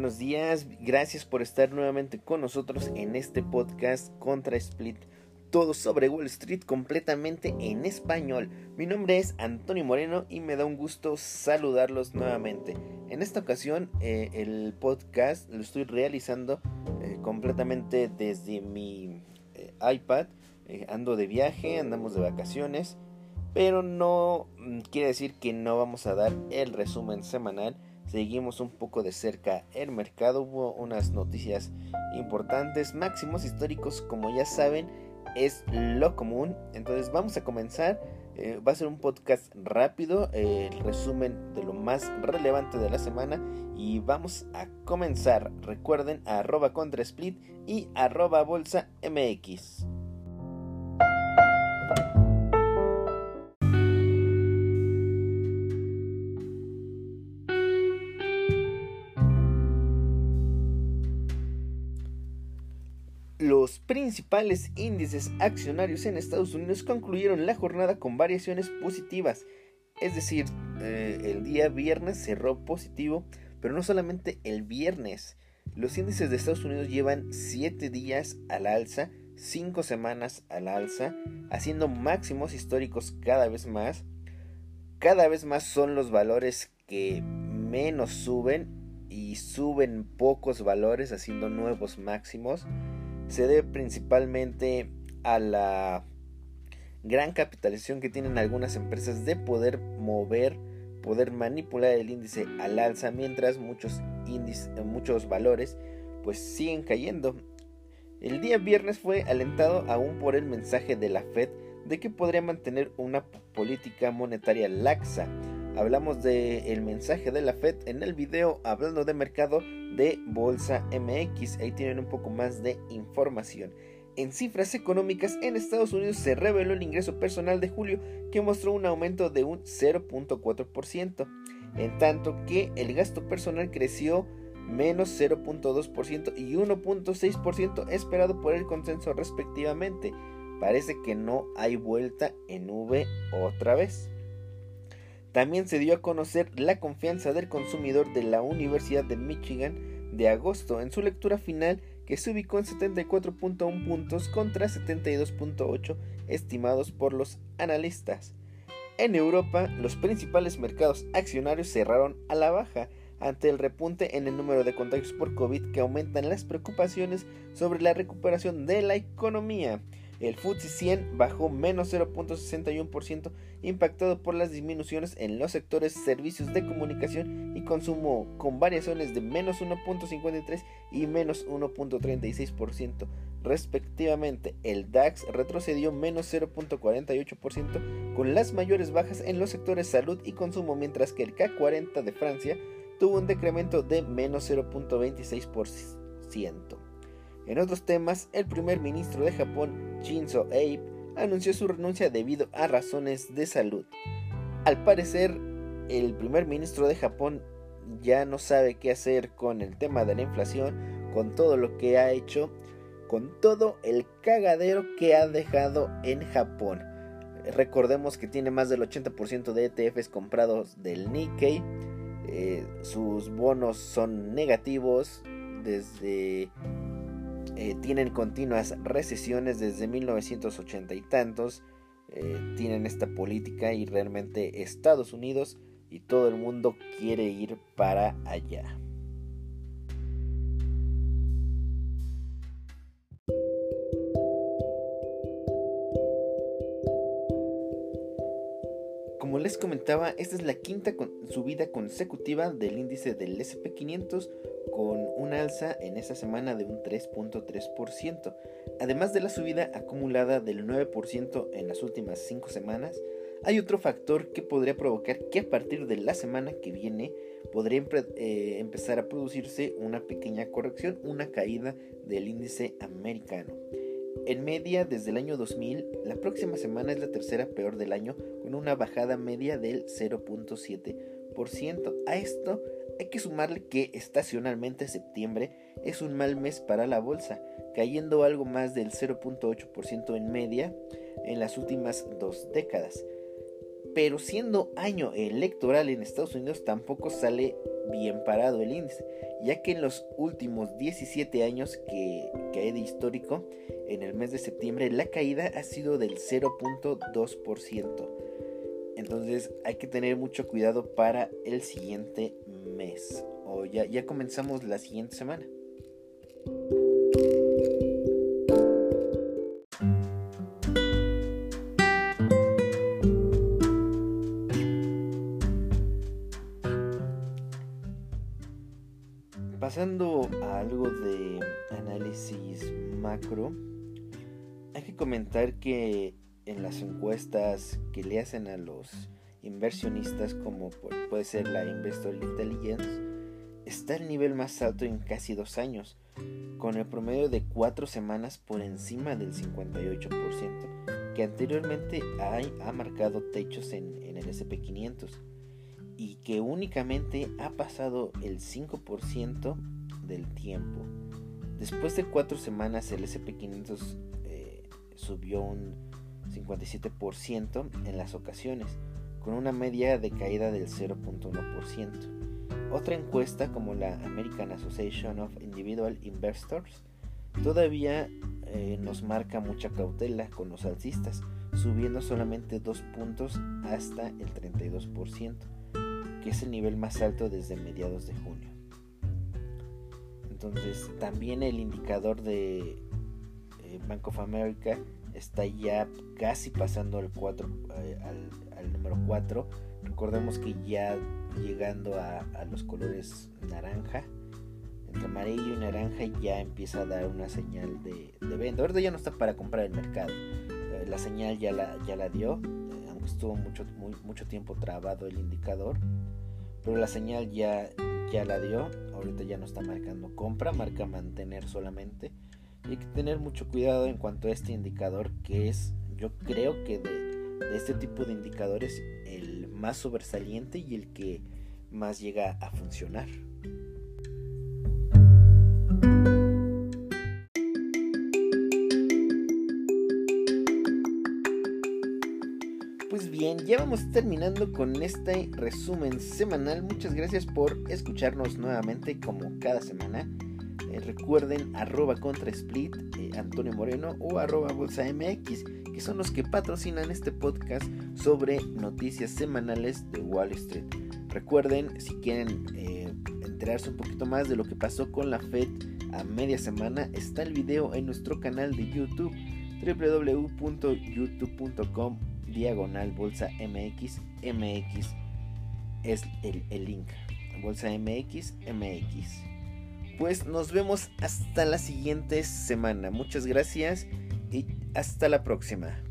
buenos días, gracias por estar nuevamente con nosotros en este podcast contra Split, todo sobre Wall Street completamente en español. Mi nombre es Antonio Moreno y me da un gusto saludarlos nuevamente. En esta ocasión eh, el podcast lo estoy realizando eh, completamente desde mi eh, iPad. ando de viaje, andamos de vacaciones, pero no mm, quiere decir que no vamos a dar el resumen semanal seguimos un poco de cerca el mercado. Hubo unas noticias importantes, máximos históricos, como ya saben, es lo común. Entonces vamos a comenzar. Eh, va a ser un podcast rápido, el resumen de lo más relevante de la semana. Y vamos a comenzar. Recuerden arroba contra split y arroba bolsa mx. Los principales índices accionarios en Estados Unidos concluyeron la jornada con variaciones positivas, es decir, eh, el día viernes cerró positivo, pero no solamente el viernes. Los índices de Estados Unidos llevan 7 días al alza, 5 semanas al alza, haciendo máximos históricos cada vez más. Cada vez más son los valores que menos suben y suben pocos valores haciendo nuevos máximos se debe principalmente a la gran capitalización que tienen algunas empresas de poder mover, poder manipular el índice al alza, mientras muchos muchos valores pues siguen cayendo. El día viernes fue alentado aún por el mensaje de la Fed de que podría mantener una política monetaria laxa. Hablamos del mensaje de la Fed en el video hablando de mercado de Bolsa MX. Ahí tienen un poco más de información. En cifras económicas, en Estados Unidos se reveló el ingreso personal de julio que mostró un aumento de un 0.4%, en tanto que el gasto personal creció menos 0.2% y 1.6% esperado por el consenso respectivamente. Parece que no hay vuelta en V otra vez. También se dio a conocer la confianza del consumidor de la Universidad de Michigan de agosto en su lectura final que se ubicó en 74.1 puntos contra 72.8 estimados por los analistas. En Europa, los principales mercados accionarios cerraron a la baja ante el repunte en el número de contagios por COVID que aumentan las preocupaciones sobre la recuperación de la economía. El FTSE 100 bajó menos 0.61% impactado por las disminuciones en los sectores servicios de comunicación y consumo con variaciones de menos 1.53 y menos 1.36% respectivamente. El DAX retrocedió menos 0.48% con las mayores bajas en los sectores salud y consumo mientras que el K40 de Francia tuvo un decremento de menos 0.26%. En otros temas, el primer ministro de Japón, Shinzo Abe, anunció su renuncia debido a razones de salud. Al parecer, el primer ministro de Japón ya no sabe qué hacer con el tema de la inflación, con todo lo que ha hecho, con todo el cagadero que ha dejado en Japón. Recordemos que tiene más del 80% de ETFs comprados del Nikkei. Eh, sus bonos son negativos desde eh, tienen continuas recesiones desde 1980 y tantos, eh, tienen esta política y realmente Estados Unidos y todo el mundo quiere ir para allá. Como les comentaba, esta es la quinta subida consecutiva del índice del SP500 con un alza en esta semana de un 3.3%, además de la subida acumulada del 9% en las últimas 5 semanas. Hay otro factor que podría provocar que a partir de la semana que viene podría eh, empezar a producirse una pequeña corrección, una caída del índice americano. En media, desde el año 2000, la próxima semana es la tercera peor del año, con una bajada media del 0.7%. A esto hay que sumarle que estacionalmente septiembre es un mal mes para la bolsa, cayendo algo más del 0.8% en media en las últimas dos décadas. pero siendo año electoral en Estados Unidos tampoco sale bien parado el índice, ya que en los últimos 17 años que, que hay de histórico, en el mes de septiembre la caída ha sido del 0.2%. Entonces hay que tener mucho cuidado para el siguiente mes. O ya, ya comenzamos la siguiente semana. Pasando a algo de análisis macro, hay que comentar que en las encuestas que le hacen a los inversionistas, como puede ser la Investor Intelligence, está el nivel más alto en casi dos años, con el promedio de cuatro semanas por encima del 58%, que anteriormente ha marcado techos en, en el SP500 y que únicamente ha pasado el 5% del tiempo. Después de cuatro semanas el SP500 eh, subió un 57% en las ocasiones, con una media de caída del 0.1%. Otra encuesta como la American Association of Individual Investors todavía eh, nos marca mucha cautela con los alcistas, subiendo solamente 2 puntos hasta el 32% que es el nivel más alto desde mediados de junio. Entonces también el indicador de eh, Bank of America está ya casi pasando al, 4, eh, al, número 4. Recordemos que ya llegando a, los colores naranja, entre amarillo y naranja ya empieza a dar una señal de, venta. Ahorita ya no está para comprar el mercado. Eh, la señal ya la, ya la dio, aunque estuvo mucho, mucho tiempo trabado el indicador pero la señal ya, ya la dio, ahorita ya no está marcando compra, marca mantener solamente. Hay que tener mucho cuidado en cuanto a este indicador que es, yo creo que de, de este tipo de indicadores, el más sobresaliente y el que más llega a funcionar. ya vamos terminando con este resumen semanal. Muchas gracias por escucharnos nuevamente como cada semana. Eh, recuerden arroba contra split eh, Antonio Moreno o arroba bolsa MX, que son los que patrocinan este podcast sobre noticias semanales de Wall Street. Recuerden, si quieren eh, enterarse un poquito más de lo que pasó con la Fed a media semana, está el video en nuestro canal de YouTube www.youtube.com diagonal bolsa MX MX es el, el link bolsa MX MX pues nos vemos hasta la siguiente semana. Muchas gracias y hasta la próxima